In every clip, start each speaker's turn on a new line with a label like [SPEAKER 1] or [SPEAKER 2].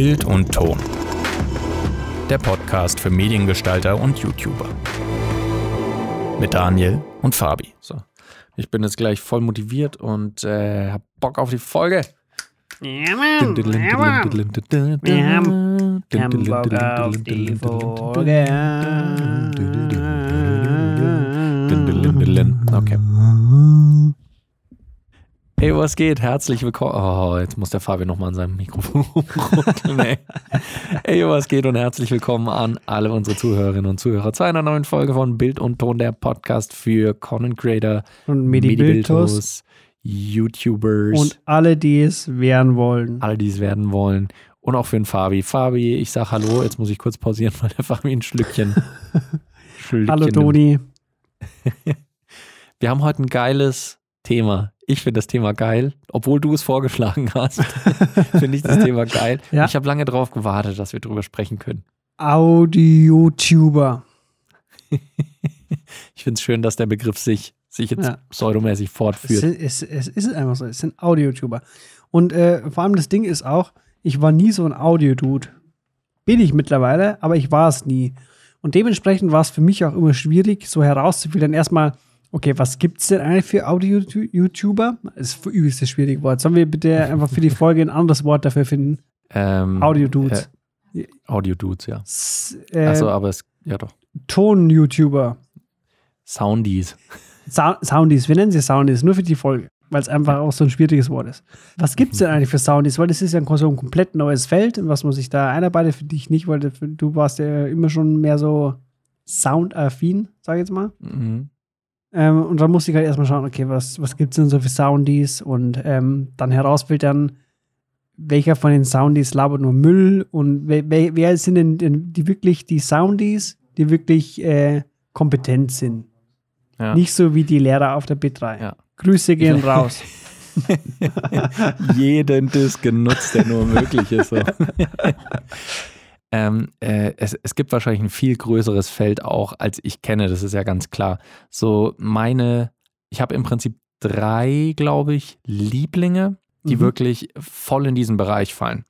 [SPEAKER 1] Bild und Ton. Der Podcast für Mediengestalter und YouTuber. Mit Daniel und Fabi.
[SPEAKER 2] So. Ich bin jetzt gleich voll motiviert und äh, hab Bock auf die Folge.
[SPEAKER 3] Ja, Mann. Ja, Mann. Wir haben keinen Bock auf die Folge.
[SPEAKER 2] Okay. Hey, was geht? Herzlich willkommen. Oh, jetzt muss der Fabian nochmal an seinem Mikrofon rumruckeln. ey. Hey, was geht und herzlich willkommen an alle unsere Zuhörerinnen und Zuhörer zu einer neuen Folge von Bild und Ton, der Podcast für Content Creator,
[SPEAKER 3] Und Medibiltos
[SPEAKER 2] YouTubers,
[SPEAKER 3] und alle, die es werden wollen.
[SPEAKER 2] alle, die es werden wollen. Und auch für den Fabi. Fabi, ich sag Hallo, jetzt muss ich kurz pausieren, weil der Fabi ein Schlückchen. Schlückchen
[SPEAKER 3] Hallo. Toni.
[SPEAKER 2] Wir haben heute ein geiles Thema. Ich finde das Thema geil, obwohl du es vorgeschlagen hast. finde ich das Thema geil.
[SPEAKER 3] Ja.
[SPEAKER 2] Ich habe lange darauf gewartet, dass wir drüber sprechen können.
[SPEAKER 3] Audio-Tuber.
[SPEAKER 2] Ich finde es schön, dass der Begriff sich, sich jetzt
[SPEAKER 3] Ja.
[SPEAKER 2] pseudomäßig
[SPEAKER 3] Es,
[SPEAKER 2] fortführt.
[SPEAKER 3] sind- es, es ist einfach so. Es sind Audio-Tuber. Und äh, vor allem das Ding ist auch, ich war nie so ein Audio-Dude. Bin ich mittlerweile, aber ich war es nie. Und dementsprechend war es für mich auch immer schwierig, so herauszufiltern. Erstmal, okay, was gibt es denn eigentlich für Audio-YouTuber? Das ist übelst das schwierige Wort. Sollen wir bitte einfach für die Folge ein anderes Wort dafür finden?
[SPEAKER 2] Ähm,
[SPEAKER 3] Audio-Dudes.
[SPEAKER 2] Äh, Audio-Dudes, ja.
[SPEAKER 3] S- Äh,
[SPEAKER 2] Achso, aber es, ja doch.
[SPEAKER 3] Ton-YouTuber.
[SPEAKER 2] Soundies.
[SPEAKER 3] Sou- Soundies, wir nennen sie Soundies, nur für die Folge, weil es einfach auch so ein schwieriges Wort ist. Was gibt es denn eigentlich für Soundies? Weil das ist ja so ein komplett neues Feld, in was man sich da einarbeitet, für dich nicht, weil du- du warst ja immer schon mehr so soundaffin, sag ich jetzt mal.
[SPEAKER 2] Mhm.
[SPEAKER 3] Ähm, und dann musste ich halt erstmal schauen, okay, was, was gibt es denn so für Soundies und ähm, dann herausfiltern, welcher von den Soundies labert nur Müll und wer, wer, wer sind denn, denn die wirklich die Soundies, die wirklich äh, kompetent sind.
[SPEAKER 2] Ja.
[SPEAKER 3] Nicht so wie die Lehrer auf der B3.
[SPEAKER 2] Ja.
[SPEAKER 3] Grüße gehen raus.
[SPEAKER 2] Jeden Disk genutzt, der nur möglich ist. So. ähm, äh, es, es gibt wahrscheinlich ein viel größeres Feld auch, als ich kenne, das ist ja ganz klar. So meine, ich habe im Prinzip drei, glaube ich, Lieblinge, die
[SPEAKER 3] Mhm.
[SPEAKER 2] wirklich voll in diesen Bereich fallen.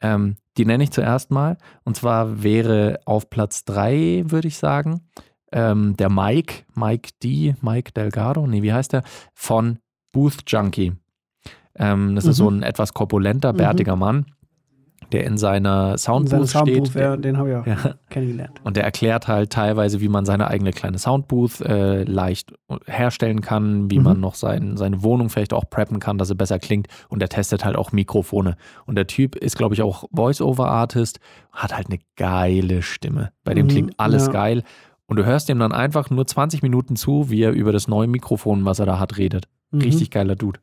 [SPEAKER 2] Ähm, die nenne ich zuerst mal. Und zwar wäre auf Platz drei, würde ich sagen, ähm, der Mike, Mike D, Mike Delgado, nee, wie heißt der? Von Booth Junkie. Ähm, das ist
[SPEAKER 3] Mhm.
[SPEAKER 2] so ein etwas korpulenter,
[SPEAKER 3] Mhm.
[SPEAKER 2] bärtiger Mann, der in seiner
[SPEAKER 3] Und
[SPEAKER 2] Soundbooth
[SPEAKER 3] seinen
[SPEAKER 2] steht.
[SPEAKER 3] Soundbooth, ja, den habe ich auch
[SPEAKER 2] Ja.
[SPEAKER 3] kennengelernt.
[SPEAKER 2] Und der erklärt halt teilweise, wie man seine eigene kleine Soundbooth äh, leicht herstellen kann, wie
[SPEAKER 3] Mhm.
[SPEAKER 2] man noch sein, seine Wohnung vielleicht auch preppen kann, dass sie besser klingt. Und er testet halt auch Mikrofone. Und der Typ ist, glaube ich, auch Voice-Over-Artist, hat halt eine geile Stimme. Bei dem
[SPEAKER 3] Mhm,
[SPEAKER 2] klingt alles
[SPEAKER 3] ja.
[SPEAKER 2] geil. Und du hörst ihm dann einfach nur 20 Minuten zu, wie er über das neue Mikrofon, was er da hat, redet.
[SPEAKER 3] Mhm.
[SPEAKER 2] Richtig geiler Dude.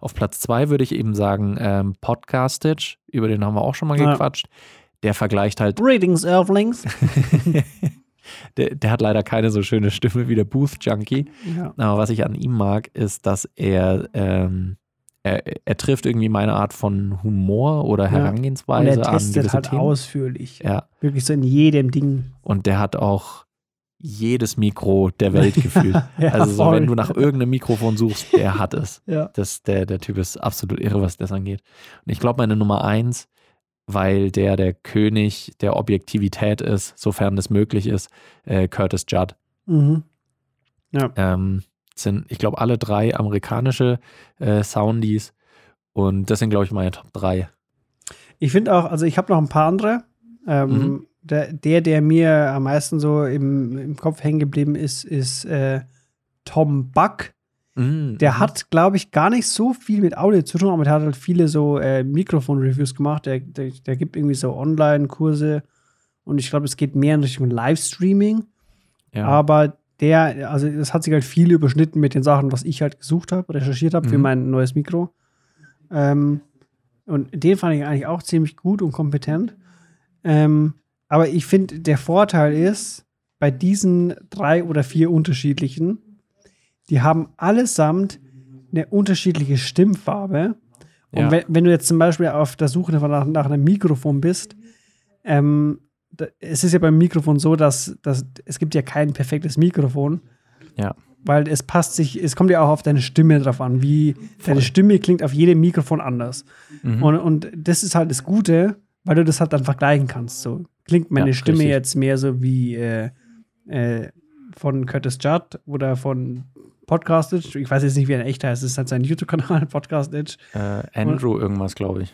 [SPEAKER 2] Auf Platz zwei würde ich eben sagen, ähm, Podcastage, über den haben wir auch schon mal
[SPEAKER 3] Ja.
[SPEAKER 2] gequatscht. Der vergleicht halt
[SPEAKER 3] Greetings, Earthlings.
[SPEAKER 2] der, der hat leider keine so schöne Stimme wie der Booth Junkie.
[SPEAKER 3] ja.
[SPEAKER 2] Aber was ich an ihm mag, ist, dass er, ähm, er, er trifft irgendwie meine Art von Humor oder
[SPEAKER 3] Ja.
[SPEAKER 2] Herangehensweise
[SPEAKER 3] Und er
[SPEAKER 2] an
[SPEAKER 3] testet
[SPEAKER 2] gewisse
[SPEAKER 3] halt
[SPEAKER 2] Themen.
[SPEAKER 3] ausführlich.
[SPEAKER 2] Ja,
[SPEAKER 3] Wirklich so in jedem Ding.
[SPEAKER 2] und der hat auch jedes Mikro der Welt gefühlt.
[SPEAKER 3] Ja,
[SPEAKER 2] also so, wenn du nach irgendeinem Mikrofon suchst, der hat es.
[SPEAKER 3] Ja.
[SPEAKER 2] Das, der, der Typ ist absolut irre, was das angeht. Und ich glaube, meine Nummer eins, weil der der König der Objektivität ist, sofern das möglich ist, äh, Curtis Judd.
[SPEAKER 3] Mhm. Ja.
[SPEAKER 2] Ähm, sind, ich glaube, alle drei amerikanische äh, Soundies. Und das sind, glaube ich, meine Top 3.
[SPEAKER 3] Ich finde auch, also ich habe noch ein paar andere. Ähm,
[SPEAKER 2] Mhm.
[SPEAKER 3] Der, der, der mir am meisten so im, im Kopf hängen geblieben ist, ist äh, Tom Buck.
[SPEAKER 2] Mhm.
[SPEAKER 3] Der hat, glaube ich, gar nicht so viel mit Audio zu tun, aber der hat halt viele so äh, Mikrofon-Reviews gemacht. Der, der, der gibt irgendwie so Online-Kurse und ich glaube, es geht mehr in Richtung Livestreaming.
[SPEAKER 2] ja.
[SPEAKER 3] Aber der, also das hat sich halt viel überschnitten mit den Sachen, was ich halt gesucht habe, recherchiert habe für
[SPEAKER 2] Mhm.
[SPEAKER 3] mein neues Mikro. Ähm, und den fand ich eigentlich auch ziemlich gut und kompetent. Ähm, aber ich finde, der Vorteil ist, bei diesen drei oder vier unterschiedlichen, die haben allesamt eine unterschiedliche Stimmfarbe. Und
[SPEAKER 2] Ja.
[SPEAKER 3] wenn, wenn du jetzt zum Beispiel auf der Suche nach, nach einem Mikrofon bist, ähm, da, es ist ja beim Mikrofon so, dass, dass es gibt ja kein perfektes Mikrofon.
[SPEAKER 2] Ja.
[SPEAKER 3] Weil es passt sich, es kommt ja auch auf deine Stimme drauf an, wie deine Stimme klingt auf jedem Mikrofon anders.
[SPEAKER 2] Mhm.
[SPEAKER 3] Und, und das ist halt das Gute, weil du das halt dann vergleichen kannst. So klingt meine
[SPEAKER 2] Ja,
[SPEAKER 3] Stimme
[SPEAKER 2] richtig.
[SPEAKER 3] jetzt mehr so wie äh, äh, von Curtis Judd oder von Podcastage. Ich weiß jetzt nicht, wie er echt heißt. Es ist halt sein YouTube-Kanal, Podcastage.
[SPEAKER 2] Äh, Andrew irgendwas, glaube ich.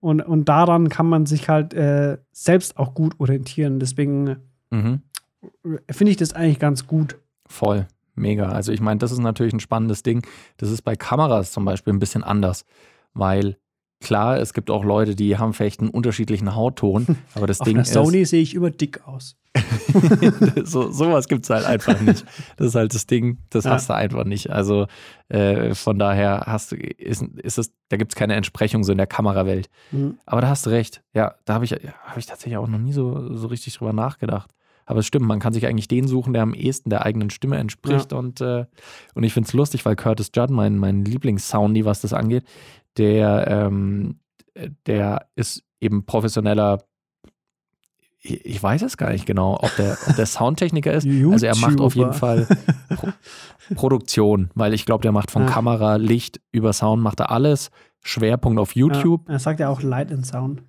[SPEAKER 3] Und, und daran kann man sich halt äh, selbst auch gut orientieren. Deswegen
[SPEAKER 2] Mhm.
[SPEAKER 3] äh, finde ich das eigentlich ganz gut.
[SPEAKER 2] Voll, mega. Also ich meine, das ist natürlich ein spannendes Ding. Das ist bei Kameras zum Beispiel ein bisschen anders, weil klar, es gibt auch Leute, die haben vielleicht einen unterschiedlichen Hautton, aber das
[SPEAKER 3] Auf
[SPEAKER 2] Ding ist,
[SPEAKER 3] Sony sehe ich immer dick aus.
[SPEAKER 2] so, sowas gibt es halt einfach nicht. Das ist halt das Ding, das
[SPEAKER 3] Ja.
[SPEAKER 2] hast du einfach nicht. Also äh, von daher hast du, ist, ist es, da gibt es keine Entsprechung so in der Kamerawelt.
[SPEAKER 3] Mhm.
[SPEAKER 2] Aber da hast du recht. Ja, da habe ich, hab ich tatsächlich auch noch nie so, so richtig drüber nachgedacht. Aber es stimmt, man kann sich eigentlich den suchen, der am ehesten der eigenen Stimme entspricht. Und, äh, und ich finde es lustig, weil Curtis Judd, mein, mein Lieblingssoundi, was das angeht, der, ähm, der ist eben professioneller. Ich weiß es gar nicht genau, ob der, ob der Soundtechniker ist. Also er macht auf jeden
[SPEAKER 3] YouTuber.
[SPEAKER 2] Fall Pro Produktion, weil ich glaube, der macht von
[SPEAKER 3] Ja.
[SPEAKER 2] Kamera, Licht über Sound, macht er alles. Schwerpunkt auf YouTube.
[SPEAKER 3] Ja, er sagt ja auch Light and Sound.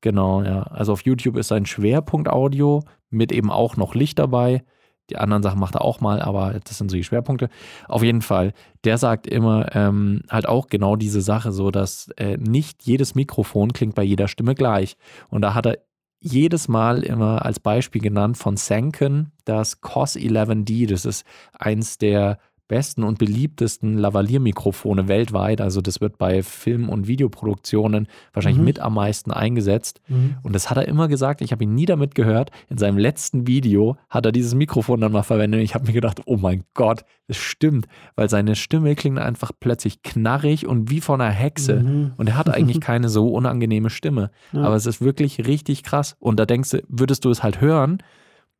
[SPEAKER 2] Genau, ja. Also auf YouTube ist sein Schwerpunkt Audio mit eben auch noch Licht dabei. Die anderen Sachen macht er auch mal, aber das sind so die Schwerpunkte. Auf jeden Fall, der sagt immer ähm, halt auch genau diese Sache, so dass äh, nicht jedes Mikrofon klingt bei jeder Stimme gleich. Und da hat er jedes Mal immer als Beispiel genannt von Sanken das COS 11D. Das ist eins der besten und beliebtesten Lavalier-Mikrofone weltweit. Also das wird bei Film- und Videoproduktionen wahrscheinlich
[SPEAKER 3] Mhm.
[SPEAKER 2] mit am meisten eingesetzt. Und das hat er immer gesagt. Ich habe ihn nie damit gehört. In seinem letzten Video hat er dieses Mikrofon dann mal verwendet. Und ich habe mir gedacht, oh mein Gott, das stimmt. Weil seine Stimme klingt einfach plötzlich knarrig und wie von einer Hexe.
[SPEAKER 3] Mhm.
[SPEAKER 2] Und er hat eigentlich keine so unangenehme Stimme.
[SPEAKER 3] Ja.
[SPEAKER 2] Aber es ist wirklich richtig krass. Und da denkst du, würdest du es halt hören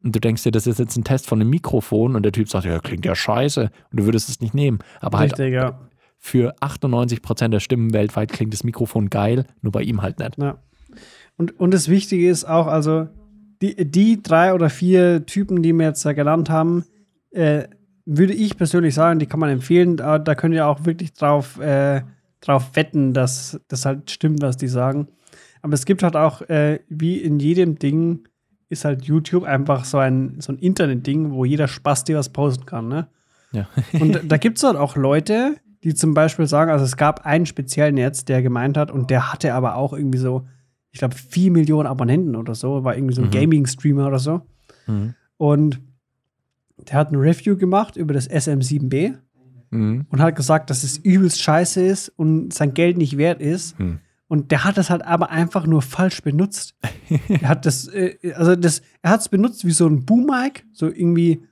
[SPEAKER 2] und du denkst dir, das ist jetzt ein Test von einem Mikrofon und der Typ sagt, ja, klingt ja scheiße. Und du würdest es nicht nehmen. Aber halt
[SPEAKER 3] Richtig, ja.
[SPEAKER 2] für 98 Prozent der Stimmen weltweit klingt das Mikrofon geil, nur bei ihm halt nicht.
[SPEAKER 3] ja. Und, und das Wichtige ist auch, also die, die drei oder vier Typen, die wir jetzt da genannt haben, äh, würde ich persönlich sagen, die kann man empfehlen. Da, da könnt ihr auch wirklich drauf, äh, drauf wetten, dass das halt stimmt, was die sagen. Aber es gibt halt auch, äh, wie in jedem Ding, ist halt YouTube einfach so ein, so ein Internet-Ding, wo jeder Spaß dir was posten kann, ne?
[SPEAKER 2] Ja.
[SPEAKER 3] Und da gibt es halt auch Leute, die zum Beispiel sagen, also es gab einen speziellen jetzt, der gemeint hat, und der hatte aber auch irgendwie so, ich glaube, 4 Millionen Abonnenten oder so, war irgendwie so ein
[SPEAKER 2] Mhm.
[SPEAKER 3] Gaming-Streamer oder so.
[SPEAKER 2] Mhm.
[SPEAKER 3] Und der hat ein Review gemacht über das SM7B
[SPEAKER 2] Mhm.
[SPEAKER 3] und hat gesagt, dass es übelst scheiße ist und sein Geld nicht wert ist.
[SPEAKER 2] Hm.
[SPEAKER 3] Und der hat das halt aber einfach nur falsch benutzt. er hat das, äh, also das, er hat es benutzt wie so ein Boom-Mic, so irgendwie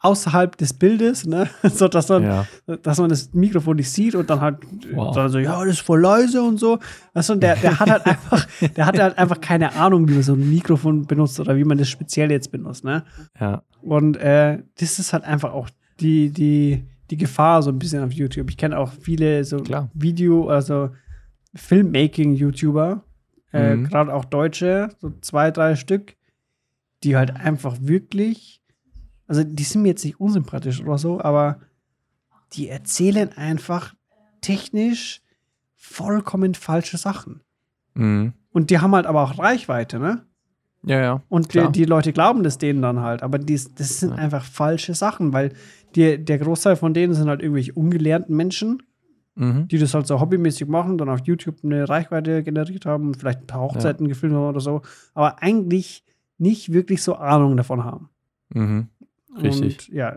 [SPEAKER 3] außerhalb des Bildes, ne? so dass man,
[SPEAKER 2] Ja.
[SPEAKER 3] dass man das Mikrofon nicht sieht und dann halt
[SPEAKER 2] Wow.
[SPEAKER 3] dann so, ja, das ist voll leise und so. Weißt du, der, der hat halt einfach, der hatte halt einfach keine Ahnung, wie man so ein Mikrofon benutzt oder wie man das speziell jetzt benutzt, ne?
[SPEAKER 2] Ja.
[SPEAKER 3] Und äh, das ist halt einfach auch die, die, die Gefahr so ein bisschen auf YouTube. Ich kenne auch viele so
[SPEAKER 2] Klar.
[SPEAKER 3] Video, also Filmmaking-YouTuber, äh,
[SPEAKER 2] Mhm.
[SPEAKER 3] gerade auch Deutsche, so zwei, drei Stück, die halt einfach wirklich, also die sind mir jetzt nicht unsympathisch oder so, aber die erzählen einfach technisch vollkommen falsche Sachen.
[SPEAKER 2] Mhm.
[SPEAKER 3] Und die haben halt aber auch Reichweite, ne?
[SPEAKER 2] Ja, ja.
[SPEAKER 3] Und die, die Leute glauben das denen dann halt. Aber dies, das sind
[SPEAKER 2] Ja.
[SPEAKER 3] einfach falsche Sachen, weil die, der Großteil von denen sind halt irgendwelche ungelernten Menschen,
[SPEAKER 2] Mhm.
[SPEAKER 3] die das halt so hobbymäßig machen, dann auf YouTube eine Reichweite generiert haben und vielleicht ein paar Hochzeiten gefilmt haben oder so, aber eigentlich nicht wirklich so Ahnung davon haben.
[SPEAKER 2] Mhm. Richtig.
[SPEAKER 3] Und ja,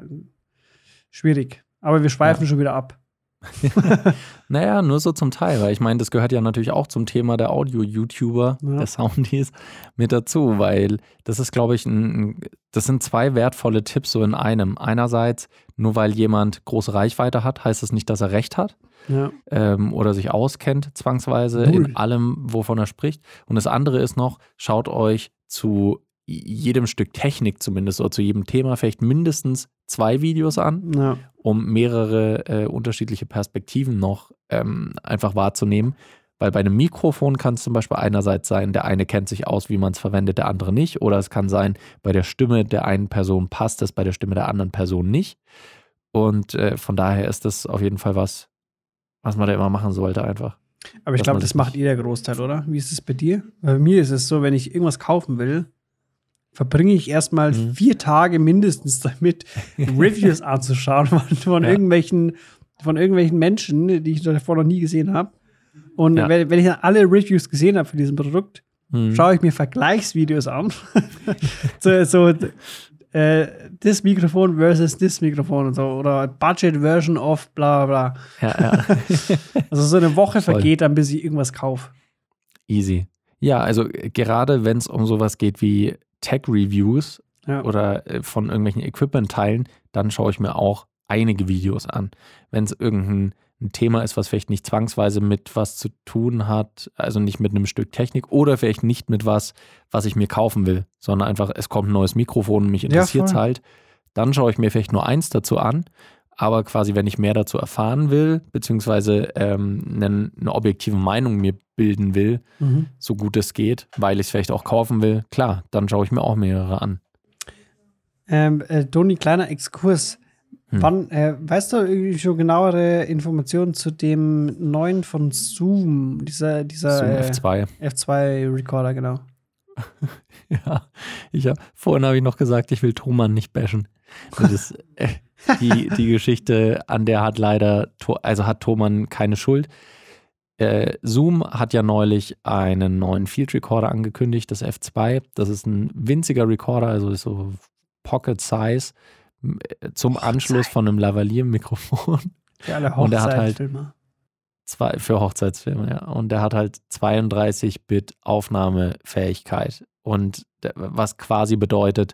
[SPEAKER 3] schwierig. Aber wir schweifen
[SPEAKER 2] Ja.
[SPEAKER 3] schon wieder ab.
[SPEAKER 2] Naja, nur so zum Teil, weil ich meine, das gehört ja natürlich auch zum Thema der Audio-YouTuber,
[SPEAKER 3] Ja.
[SPEAKER 2] der Soundies, mit dazu, weil das ist, glaube ich, ein, ein- das sind zwei wertvolle Tipps so in einem. Einerseits, nur weil jemand große Reichweite hat, heißt das nicht, dass er recht hat
[SPEAKER 3] Ja.
[SPEAKER 2] ähm, oder sich auskennt, zwangsweise
[SPEAKER 3] Null.
[SPEAKER 2] in allem, wovon er spricht. Und das andere ist noch, schaut euch zu jedem Stück Technik zumindest oder zu jedem Thema vielleicht mindestens zwei Videos an
[SPEAKER 3] ja.
[SPEAKER 2] um mehrere äh, unterschiedliche Perspektiven noch ähm, einfach wahrzunehmen. Weil bei einem Mikrofon kann es zum Beispiel einerseits sein, der eine kennt sich aus, wie man es verwendet, der andere nicht. Oder es kann sein, bei der Stimme der einen Person passt es, bei der Stimme der anderen Person nicht. Und äh, von daher ist das auf jeden Fall was, was man da immer machen sollte einfach.
[SPEAKER 3] Aber ich glaube, das macht jeder Großteil, oder? Wie ist es bei dir? Bei mir ist es so, wenn ich irgendwas kaufen will, verbringe ich erstmal
[SPEAKER 2] Mhm.
[SPEAKER 3] vier Tage mindestens damit, Reviews anzuschauen von, von
[SPEAKER 2] Ja.
[SPEAKER 3] irgendwelchen, von irgendwelchen Menschen, die ich davor noch nie gesehen habe. Und
[SPEAKER 2] Ja.
[SPEAKER 3] wenn, wenn ich dann alle Reviews gesehen habe für diesen Produkt,
[SPEAKER 2] Mhm.
[SPEAKER 3] schaue ich mir Vergleichsvideos an. so, so äh, das Mikrofon versus das Mikrofon und so. Oder Budget Version of bla bla.
[SPEAKER 2] Ja, ja.
[SPEAKER 3] Also so eine Woche
[SPEAKER 2] Voll.
[SPEAKER 3] vergeht dann, bis ich irgendwas kaufe.
[SPEAKER 2] Easy. Ja, also gerade wenn es um sowas geht wie Tech-Reviews
[SPEAKER 3] Ja.
[SPEAKER 2] oder äh, von irgendwelchen Equipment-Teilen, dann schaue ich mir auch einige Videos an. Wenn es irgendein ein Thema ist, was vielleicht nicht zwangsweise mit was zu tun hat, also nicht mit einem Stück Technik oder vielleicht nicht mit was, was ich mir kaufen will, sondern einfach, es kommt ein neues Mikrofon und mich interessiert es
[SPEAKER 3] voll.
[SPEAKER 2] halt, dann schaue ich mir vielleicht nur eins dazu an. Aber quasi, wenn ich mehr dazu erfahren will, beziehungsweise ähm, eine, eine objektive Meinung mir bilden will,
[SPEAKER 3] Mhm.
[SPEAKER 2] so gut es geht, weil ich es vielleicht auch kaufen will, klar, dann schaue ich mir auch mehrere an.
[SPEAKER 3] Ähm, äh, Toni, kleiner Exkurs.
[SPEAKER 2] Hm.
[SPEAKER 3] Wann, äh, weißt du irgendwie schon genauere Informationen zu dem neuen von Zoom, dieser, dieser
[SPEAKER 2] Zoom
[SPEAKER 3] äh,
[SPEAKER 2] F2.
[SPEAKER 3] F2-Recorder, genau.
[SPEAKER 2] Ja, ich hab, vorhin habe ich noch gesagt, ich will Thomann nicht bashen. Das ist äh, die, die Geschichte, an der hat leider, also hat Thomann keine Schuld. Äh, Zoom hat ja neulich einen neuen Field Recorder angekündigt, das F2. Das ist ein winziger Recorder, also ist so Pocket Size zum Anschluss von einem Lavalier-Mikrofon.
[SPEAKER 3] Für alle
[SPEAKER 2] Und er hat halt-
[SPEAKER 3] Hochzeitfilmer.
[SPEAKER 2] Zwei, für Hochzeitsfilme, ja. Und der hat halt 32-Bit Aufnahmefähigkeit. Und was quasi bedeutet,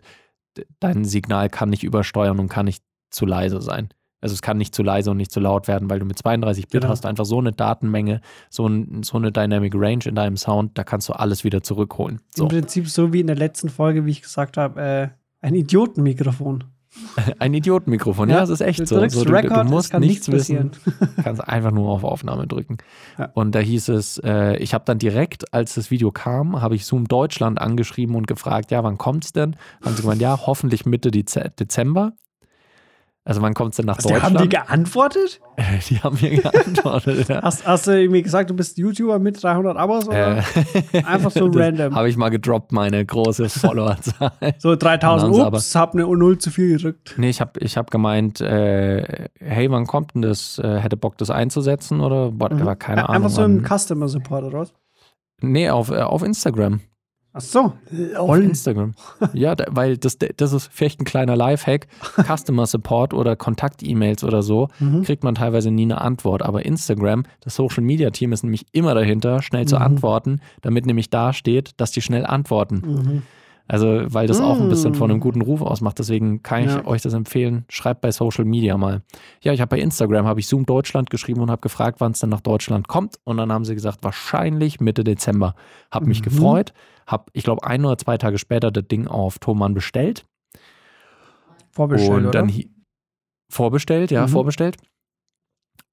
[SPEAKER 2] dein Signal kann nicht übersteuern und kann nicht zu leise sein. Also es kann nicht zu leise und nicht zu laut werden, weil du mit 32 Bit
[SPEAKER 3] Genau.
[SPEAKER 2] hast einfach so eine Datenmenge, so, ein, so eine Dynamic Range in deinem Sound, da kannst du alles wieder zurückholen.
[SPEAKER 3] Im
[SPEAKER 2] So.
[SPEAKER 3] Prinzip so wie in der letzten Folge, wie ich gesagt habe, äh, ein Idiotenmikrofon.
[SPEAKER 2] Ein Idiotenmikrofon, ja,
[SPEAKER 3] Ja,
[SPEAKER 2] das ist echt
[SPEAKER 3] Du
[SPEAKER 2] so. so du, du
[SPEAKER 3] Record, es
[SPEAKER 2] musst
[SPEAKER 3] kann
[SPEAKER 2] nichts wissen. kannst einfach nur auf Aufnahme drücken.
[SPEAKER 3] Ja.
[SPEAKER 2] Und da hieß es, äh, ich habe dann direkt, als das Video kam, habe ich Zoom Deutschland angeschrieben und gefragt, ja, wann kommt's denn? Haben sie gemeint, ja, hoffentlich Mitte Dez Dezember. Also wann kommt's denn nach
[SPEAKER 3] Also, haben
[SPEAKER 2] Deutschland?
[SPEAKER 3] die geantwortet?
[SPEAKER 2] die haben mir geantwortet. ja.
[SPEAKER 3] Hast, hast du irgendwie gesagt, du bist YouTuber mit 300 Abos? Oder?
[SPEAKER 2] Äh,
[SPEAKER 3] Einfach so random.
[SPEAKER 2] Habe ich mal gedroppt, meine große Followerzahl.
[SPEAKER 3] So 3000,
[SPEAKER 2] Und dann
[SPEAKER 3] ups, hab eine Null zu viel gedrückt.
[SPEAKER 2] Nee, ich habe ich hab gemeint, äh, hey, wann kommt denn das? Äh, hätte Bock, das einzusetzen oder whatever, keine
[SPEAKER 3] Ä-
[SPEAKER 2] Ahnung.
[SPEAKER 3] Einfach so im Customer Support oder was?
[SPEAKER 2] nee, auf, äh, auf Instagram.
[SPEAKER 3] Ach so.
[SPEAKER 2] Auf Instagram. Ja, da, weil das, das ist vielleicht ein kleiner Lifehack. Customer Support oder Kontakt-E-Mails oder so
[SPEAKER 3] Mhm.
[SPEAKER 2] kriegt man teilweise nie eine Antwort. Aber Instagram, das Social Media Team ist nämlich immer dahinter, schnell zu
[SPEAKER 3] Mhm.
[SPEAKER 2] antworten, damit nämlich da steht, dass die schnell antworten.
[SPEAKER 3] Mhm.
[SPEAKER 2] Also, weil das auch ein bisschen von einem
[SPEAKER 3] Mm.
[SPEAKER 2] guten Ruf ausmacht. Deswegen kann ich
[SPEAKER 3] Ja.
[SPEAKER 2] euch das empfehlen. Schreibt bei Social Media mal. Ja, ich habe bei Instagram, habe ich Zoom Deutschland geschrieben und habe gefragt, wann es denn nach Deutschland kommt. Und dann haben sie gesagt, wahrscheinlich Mitte Dezember. Hab mich
[SPEAKER 3] Mhm.
[SPEAKER 2] gefreut. Hab, ich glaube, ein oder zwei Tage später das Ding auf Thomann bestellt.
[SPEAKER 3] Vorbestellt,
[SPEAKER 2] und dann vorbestellt, ja,
[SPEAKER 3] Mhm.
[SPEAKER 2] vorbestellt.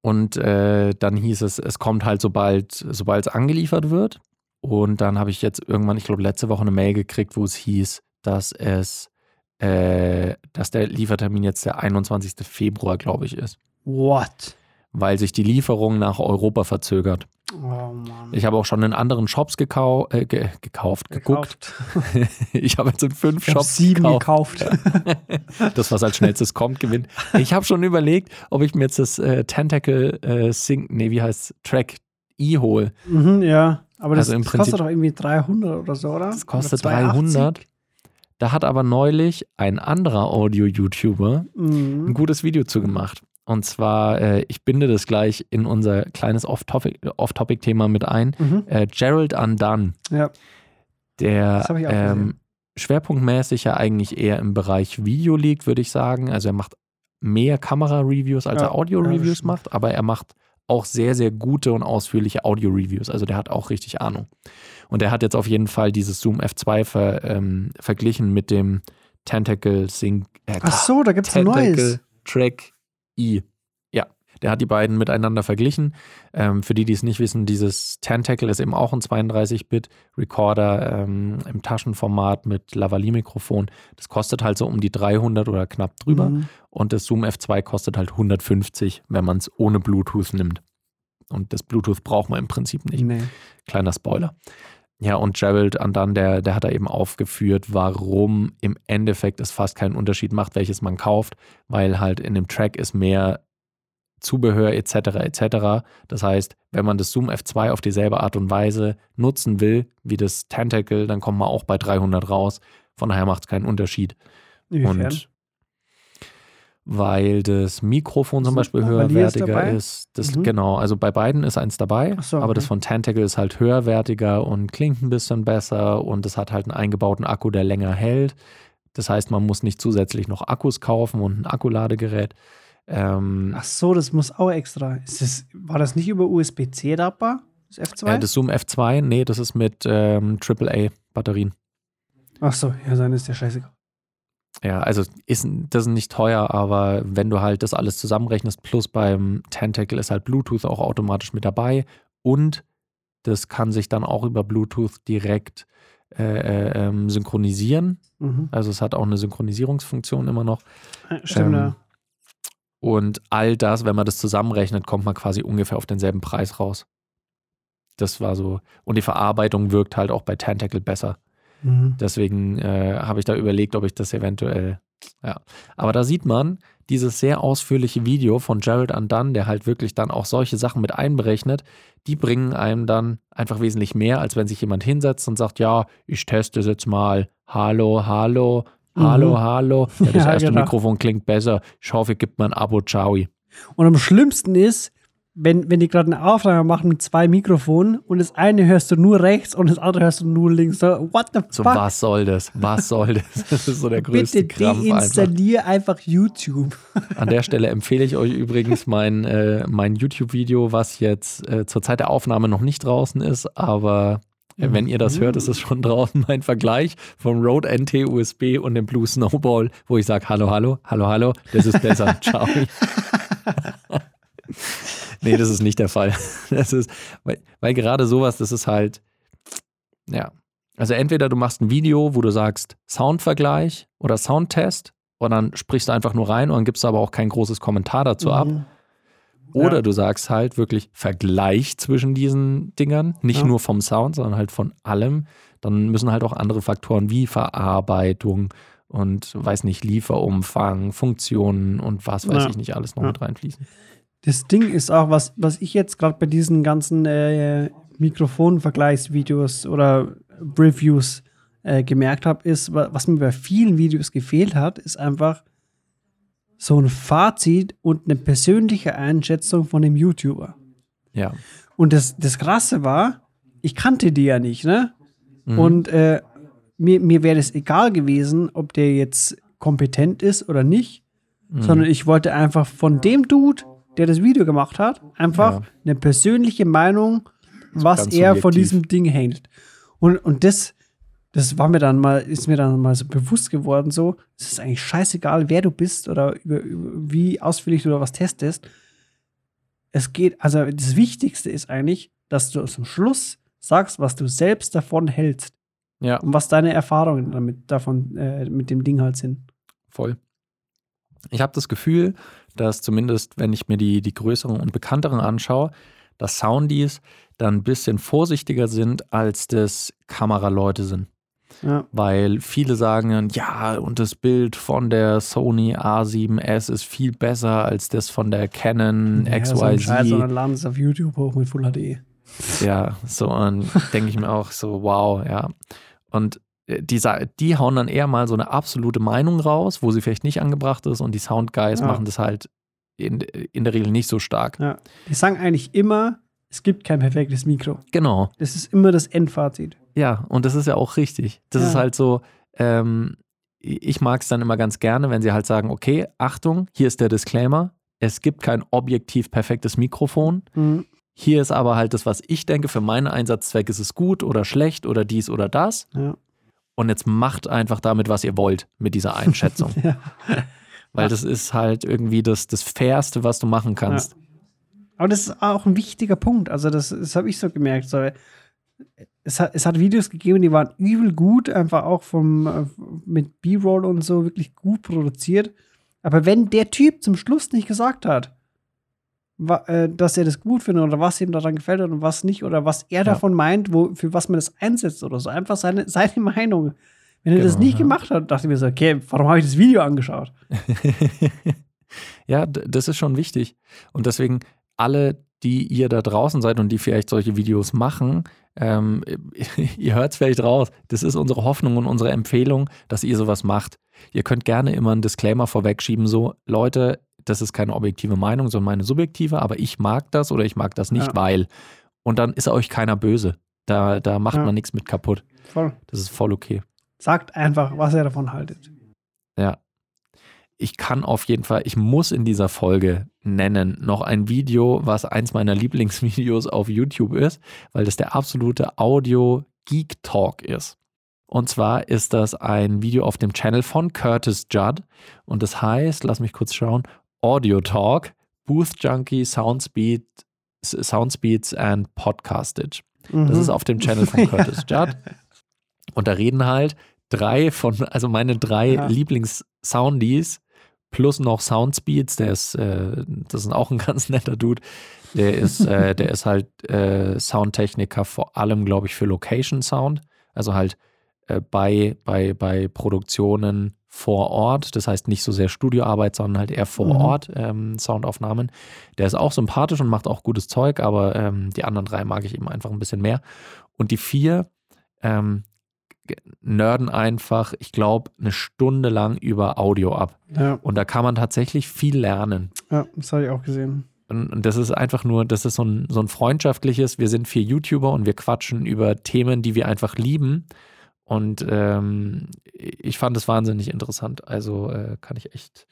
[SPEAKER 2] Und äh, dann hieß es, es kommt halt, sobald sobald es angeliefert wird. Und dann habe ich jetzt irgendwann, ich glaube, letzte Woche eine Mail gekriegt, wo es hieß, dass es, äh, dass der Liefertermin jetzt der 21. Februar, glaube ich, ist.
[SPEAKER 3] What?
[SPEAKER 2] Weil sich die Lieferung nach Europa verzögert.
[SPEAKER 3] Oh Mann.
[SPEAKER 2] Ich habe auch schon in anderen Shops gekau äh, ge gekauft, geguckt.
[SPEAKER 3] Gekauft.
[SPEAKER 2] Ich habe jetzt in fünf
[SPEAKER 3] Ich habe
[SPEAKER 2] Shops
[SPEAKER 3] sieben
[SPEAKER 2] gekauft.
[SPEAKER 3] gekauft.
[SPEAKER 2] Das, was als schnellstes kommt, gewinnt. Ich habe schon überlegt, ob ich mir jetzt das äh, Tentacle äh, Sync, nee, wie heißt Track E hole.
[SPEAKER 3] mhm, ja, aber das,
[SPEAKER 2] Also im
[SPEAKER 3] das
[SPEAKER 2] Prinzip-
[SPEAKER 3] kostet doch irgendwie 300 oder so, oder?
[SPEAKER 2] Das kostet
[SPEAKER 3] Oder 280?
[SPEAKER 2] 300. Da hat aber neulich ein anderer Audio-YouTuber ein
[SPEAKER 3] Mhm.
[SPEAKER 2] gutes Video zu gemacht. Und zwar, äh, ich binde das gleich in unser kleines Off-Topic- Off-Topic-Thema mit ein.
[SPEAKER 3] Mhm.
[SPEAKER 2] Äh, Gerald Undone,
[SPEAKER 3] Ja.
[SPEAKER 2] der ähm, schwerpunktmäßig ja eigentlich eher im Bereich Video liegt, würde ich sagen. Also er macht mehr Kamera-Reviews, als
[SPEAKER 3] Ja,
[SPEAKER 2] er Audio-Reviews
[SPEAKER 3] ja,
[SPEAKER 2] macht, aber er macht auch sehr, sehr gute und ausführliche Audio-Reviews. Also der hat auch richtig Ahnung. Und er hat jetzt auf jeden Fall dieses Zoom F2 ver, ähm, verglichen mit dem Tentacle Sync. Äh,
[SPEAKER 3] Ach so, da gibt es ein
[SPEAKER 2] Tentacle
[SPEAKER 3] neues.
[SPEAKER 2] Track E. Der hat die beiden miteinander verglichen. Ähm, für die, die es nicht wissen, dieses Tentacle ist eben auch ein 32-Bit-Recorder ähm, im Taschenformat mit Lavalier-Mikrofon. Das kostet halt so um die 300 oder knapp drüber.
[SPEAKER 3] Mhm.
[SPEAKER 2] Und das Zoom F2 kostet halt 150, wenn man es ohne Bluetooth nimmt. Und das Bluetooth braucht man im Prinzip nicht.
[SPEAKER 3] Nee.
[SPEAKER 2] Kleiner Spoiler. Ja, und Gerald Andan, der, der hat da eben aufgeführt, warum im Endeffekt es fast keinen Unterschied macht, welches man kauft, weil halt in dem Track ist mehr Zubehör etc. etc. Das heißt, wenn man das Zoom F2 auf dieselbe Art und Weise nutzen will, wie das Tentacle, dann kommt man auch bei 300 raus. Von daher macht es keinen Unterschied.
[SPEAKER 3] Inwiefern?
[SPEAKER 2] Und weil das Mikrofon zum Beispiel höherwertiger ist. Das,
[SPEAKER 3] Mhm.
[SPEAKER 2] Genau, also bei beiden ist eins dabei,
[SPEAKER 3] so,
[SPEAKER 2] aber das
[SPEAKER 3] okay.
[SPEAKER 2] von Tentacle ist halt höherwertiger und klingt ein bisschen besser und es hat halt einen eingebauten Akku, der länger hält. Das heißt, man muss nicht zusätzlich noch Akkus kaufen und ein Akkuladegerät. Ähm,
[SPEAKER 3] Ach so, das muss auch extra. Das, war das nicht über USB-C adaptbar? Das F2?
[SPEAKER 2] äh, das Zoom F2, nee, das ist mit ähm, AAA-Batterien.
[SPEAKER 3] Ach so, ja, dann ist der scheißegal.
[SPEAKER 2] Ja, also ist, das ist nicht teuer, aber wenn du halt das alles zusammenrechnest, plus beim Tentacle ist halt Bluetooth auch automatisch mit dabei und das kann sich dann auch über Bluetooth direkt äh, äh, ähm, synchronisieren.
[SPEAKER 3] Mhm.
[SPEAKER 2] Also es hat auch eine Synchronisierungsfunktion immer noch.
[SPEAKER 3] Äh, Stimmt,
[SPEAKER 2] Ähm,
[SPEAKER 3] ja.
[SPEAKER 2] Und all das, wenn man das zusammenrechnet, kommt man quasi ungefähr auf denselben Preis raus. Das war so. Und die Verarbeitung wirkt halt auch bei Tentacle besser.
[SPEAKER 3] Mhm.
[SPEAKER 2] Deswegen äh, habe ich da überlegt, ob ich das eventuell. Ja. Aber da sieht man dieses sehr ausführliche Video von Jared Undone, der halt wirklich dann auch solche Sachen mit einberechnet. Die bringen einem dann einfach wesentlich mehr, als wenn sich jemand hinsetzt und sagt: Ja, ich teste es jetzt mal. Hallo, hallo, hallo,
[SPEAKER 3] Mhm.
[SPEAKER 2] hallo. Ja, das
[SPEAKER 3] Ja,
[SPEAKER 2] erste
[SPEAKER 3] genau.
[SPEAKER 2] Mikrofon klingt besser. Ich hoffe, gibt mir ein Abo. Ciao.
[SPEAKER 3] Und am schlimmsten ist, wenn, wenn die gerade eine Aufnahme machen mit zwei Mikrofonen und das eine hörst du nur rechts und das andere hörst du nur links. So, what the
[SPEAKER 2] So,
[SPEAKER 3] fuck?
[SPEAKER 2] was soll das? Was soll das? Das ist so der größte
[SPEAKER 3] Bitte
[SPEAKER 2] Krampf einfach.
[SPEAKER 3] deinstallier einfach YouTube.
[SPEAKER 2] An der Stelle empfehle ich euch übrigens mein, äh, mein YouTube-Video, was jetzt äh, zur Zeit der Aufnahme noch nicht draußen ist, aber wenn ihr das hört, ist es schon draußen mein Vergleich vom Rode NT USB und dem Blue Snowball, wo ich sage, hallo, hallo, hallo, hallo, das ist besser, ciao. nee, das ist nicht der Fall. Das ist, weil, weil gerade sowas, das ist halt, ja. Also entweder du machst ein Video, wo du sagst Soundvergleich oder Soundtest und dann sprichst du einfach nur rein und dann gibst du aber auch kein großes Kommentar dazu ab. Oder
[SPEAKER 3] Ja.
[SPEAKER 2] du sagst halt wirklich Vergleich zwischen diesen Dingern, nicht
[SPEAKER 3] Ja.
[SPEAKER 2] nur vom Sound, sondern halt von allem. Dann müssen halt auch andere Faktoren wie Verarbeitung und weiß nicht, Lieferumfang, Funktionen und was weiß
[SPEAKER 3] Ja.
[SPEAKER 2] ich nicht alles noch mit reinfließen.
[SPEAKER 3] Das Ding ist auch, was, was ich jetzt gerade bei diesen ganzen äh, Mikrofonvergleichsvideos oder Reviews äh, gemerkt habe, ist, wa- was mir bei vielen Videos gefehlt hat, ist einfach so ein Fazit und eine persönliche Einschätzung von dem YouTuber.
[SPEAKER 2] Ja.
[SPEAKER 3] Und das, das Krasse war, ich kannte die ja nicht, ne?
[SPEAKER 2] Mhm.
[SPEAKER 3] Und äh, mir, mir wäre es egal gewesen, ob der jetzt kompetent ist oder nicht,
[SPEAKER 2] Mhm.
[SPEAKER 3] sondern ich wollte einfach von dem Dude, der das Video gemacht hat, einfach
[SPEAKER 2] Ja.
[SPEAKER 3] eine persönliche Meinung, was er von
[SPEAKER 2] subjektiv.
[SPEAKER 3] diesem Ding hält. Und, und das, das war mir dann mal, ist mir dann mal so bewusst geworden, so, es ist eigentlich scheißegal, wer du bist oder über, über, wie ausführlich du da was testest. Es geht, also das Wichtigste ist eigentlich, dass du zum Schluss sagst, was du selbst davon hältst
[SPEAKER 2] ja,
[SPEAKER 3] und was deine Erfahrungen damit davon äh, mit dem Ding halt sind.
[SPEAKER 2] voll. Ich habe das Gefühl, dass zumindest, wenn ich mir die, die größeren und bekannteren anschaue, dass Soundies dann ein bisschen vorsichtiger sind, als das Kameraleute sind.
[SPEAKER 3] Ja.
[SPEAKER 2] weil viele sagen dann, ja, und das Bild von der Sony A7S ist viel besser als das von der Canon
[SPEAKER 3] Ja, so ein Scheiß,
[SPEAKER 2] XYZ.
[SPEAKER 3] sondern laden es auf YouTube hoch mit Full HD.
[SPEAKER 2] Ja, so und denke ich mir auch so, wow, ja. Und äh, die, die hauen dann eher mal so eine absolute Meinung raus, wo sie vielleicht nicht angebracht ist und die Soundguys
[SPEAKER 3] Ja.
[SPEAKER 2] machen das halt in, in der Regel nicht so stark.
[SPEAKER 3] Ja. Die sagen eigentlich immer, es gibt kein perfektes Mikro.
[SPEAKER 2] Genau.
[SPEAKER 3] Das ist immer das Endfazit.
[SPEAKER 2] Ja, und das ist ja auch richtig. Das
[SPEAKER 3] Ja.
[SPEAKER 2] ist halt so, ähm, ich mag es dann immer ganz gerne, wenn sie halt sagen, okay, Achtung, hier ist der Disclaimer, es gibt kein objektiv perfektes Mikrofon.
[SPEAKER 3] Mhm.
[SPEAKER 2] Hier ist aber halt das, was ich denke, für meinen Einsatzzweck ist es gut oder schlecht oder dies oder das.
[SPEAKER 3] Ja.
[SPEAKER 2] Und jetzt macht einfach damit, was ihr wollt mit dieser Einschätzung.
[SPEAKER 3] Ja.
[SPEAKER 2] Weil das ist halt irgendwie das, das Fairste, was du machen kannst.
[SPEAKER 3] Aber das ist auch ein wichtiger Punkt. Also, das, das habe ich so gemerkt. So, es, hat, es hat Videos gegeben, die waren übel gut, einfach auch vom, äh, mit B-Roll und so wirklich gut produziert. Aber wenn der Typ zum Schluss nicht gesagt hat, äh, dass er das gut findet oder was ihm daran gefällt und was nicht oder was er davon meint, wo, für was man das einsetzt oder so. Einfach seine, seine Meinung. Wenn er das
[SPEAKER 2] Genau,
[SPEAKER 3] nicht
[SPEAKER 2] ja.
[SPEAKER 3] gemacht hat, dachte ich mir so, okay, warum habe ich das Video angeschaut?
[SPEAKER 2] ja, das ist schon wichtig. Und deswegen alle, die ihr da draußen seid und die vielleicht solche Videos machen, ähm, ihr hört es vielleicht raus. Das ist unsere Hoffnung und unsere Empfehlung, dass ihr sowas macht. Ihr könnt gerne immer einen Disclaimer vorwegschieben, so, Leute, das ist keine objektive Meinung, sondern meine subjektive, aber ich mag das oder ich mag das nicht,
[SPEAKER 3] Ja.
[SPEAKER 2] weil. Und dann ist euch keiner böse. Da, da macht
[SPEAKER 3] Ja.
[SPEAKER 2] man nichts mit kaputt.
[SPEAKER 3] Voll.
[SPEAKER 2] Das ist voll okay.
[SPEAKER 3] Sagt einfach, was er davon haltet.
[SPEAKER 2] Ja. Ich kann auf jeden Fall, ich muss in dieser Folge nennen, noch ein Video, was eins meiner Lieblingsvideos auf YouTube ist, weil das der absolute Audio-Geek-Talk ist. Und zwar ist das ein Video auf dem Channel von Curtis Judd und das heißt, lass mich kurz schauen, Audio Talk, Booth Junkie, Soundspeed, Soundspeeds and Podcastage. Das
[SPEAKER 3] Mhm.
[SPEAKER 2] ist auf dem Channel von Curtis Judd. Und da reden halt drei von, also meine drei
[SPEAKER 3] Ja.
[SPEAKER 2] Lieblings-Soundies plus noch Soundspeeds, der ist, äh, das ist auch ein ganz netter Dude. Der ist, äh, der ist halt äh, Soundtechniker vor allem, glaube ich, für Location Sound. Also halt äh, bei, bei, bei Produktionen vor Ort. Das heißt nicht so sehr Studioarbeit, sondern halt eher vor
[SPEAKER 3] Mhm.
[SPEAKER 2] Ort ähm, Soundaufnahmen. Der ist auch sympathisch und macht auch gutes Zeug, aber ähm, die anderen drei mag ich eben einfach ein bisschen mehr. Und die vier ähm, nerden einfach, ich glaube, eine Stunde lang über Audio ab.
[SPEAKER 3] Ja,
[SPEAKER 2] Und da kann man tatsächlich viel lernen.
[SPEAKER 3] ja, das habe ich auch gesehen.
[SPEAKER 2] Und, und das ist einfach nur, das ist so ein, so ein freundschaftliches, wir sind vier YouTuber und wir quatschen über Themen, die wir einfach lieben. Und ähm, ich fand es wahnsinnig interessant. Also äh, kann ich echt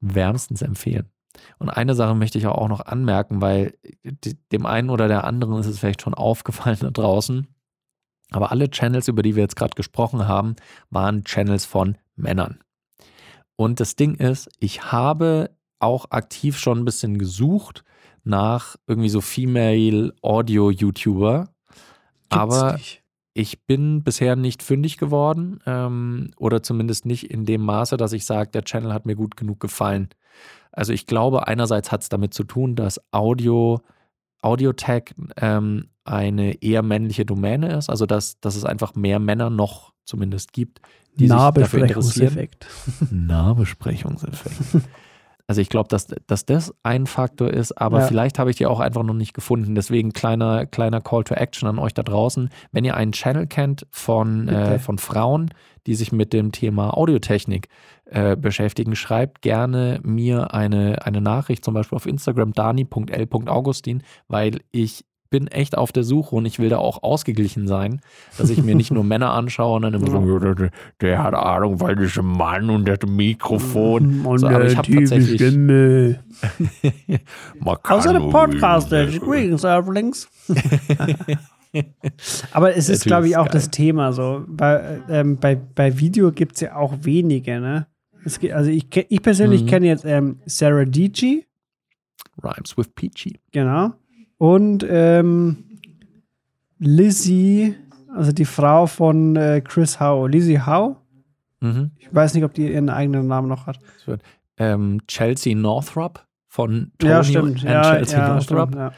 [SPEAKER 2] wärmstens empfehlen. Und eine Sache möchte ich auch noch anmerken, weil die, dem einen oder der anderen ist es vielleicht schon aufgefallen da draußen. Aber alle Channels, über die wir jetzt gerade gesprochen haben, waren Channels von Männern. Und das Ding ist, ich habe auch aktiv schon ein bisschen gesucht nach irgendwie so Female Audio YouTuber.
[SPEAKER 3] Gibt's
[SPEAKER 2] Aber
[SPEAKER 3] nicht.
[SPEAKER 2] ich bin bisher nicht fündig geworden ähm, oder zumindest nicht in dem Maße, dass ich sage, der Channel hat mir gut genug gefallen. Also ich glaube, einerseits hat es damit zu tun, dass Audio, Audiotech ähm, eine eher männliche Domäne ist, also dass, dass es einfach mehr Männer noch zumindest gibt, die sich dafür interessieren.
[SPEAKER 3] Nahbesprechungseffekt.
[SPEAKER 2] Nahbesprechungseffekt. Also ich glaube, dass, dass das ein Faktor ist, aber
[SPEAKER 3] Ja.
[SPEAKER 2] vielleicht habe ich die auch einfach noch nicht gefunden. Deswegen kleiner, kleiner Call to Action an euch da draußen. Wenn ihr einen Channel kennt von, äh, von Frauen, die sich mit dem Thema Audiotechnik äh, beschäftigen, schreibt gerne mir eine, eine Nachricht, zum Beispiel auf Instagram dani.l.augustin, weil ich bin echt auf der Suche und ich will da auch ausgeglichen sein, dass ich mir nicht nur Männer anschaue und dann immer so, "Ja, der, der hat Ahnung, weil das ist ein Mann und der hat ein Mikrofon.
[SPEAKER 3] Und
[SPEAKER 2] So, aber
[SPEAKER 3] äh,
[SPEAKER 2] ich habe tatsächlich-
[SPEAKER 3] Stimme. Außer der
[SPEAKER 2] nur-
[SPEAKER 3] Podcaster. Greetings, Earthlings. Aber es ist,
[SPEAKER 2] Der
[SPEAKER 3] glaube ich, auch
[SPEAKER 2] geil.
[SPEAKER 3] das Thema so. Bei, ähm, bei, bei Video gibt es ja auch wenige, ne? Gibt, also ich, ich persönlich
[SPEAKER 2] Mhm.
[SPEAKER 3] kenne jetzt ähm, Sarah Dici,
[SPEAKER 2] Rhymes with Peachy.
[SPEAKER 3] genau. Und ähm, Lizzie, also die Frau von äh, Chris Howe. Lizzie Howe?
[SPEAKER 2] Mhm.
[SPEAKER 3] Ich weiß nicht, ob die ihren eigenen Namen noch hat.
[SPEAKER 2] Ähm, Chelsea Northrop von Tony
[SPEAKER 3] ja, stimmt. Ja,
[SPEAKER 2] Chelsea
[SPEAKER 3] ja,
[SPEAKER 2] Northrop.
[SPEAKER 3] stimmt ja.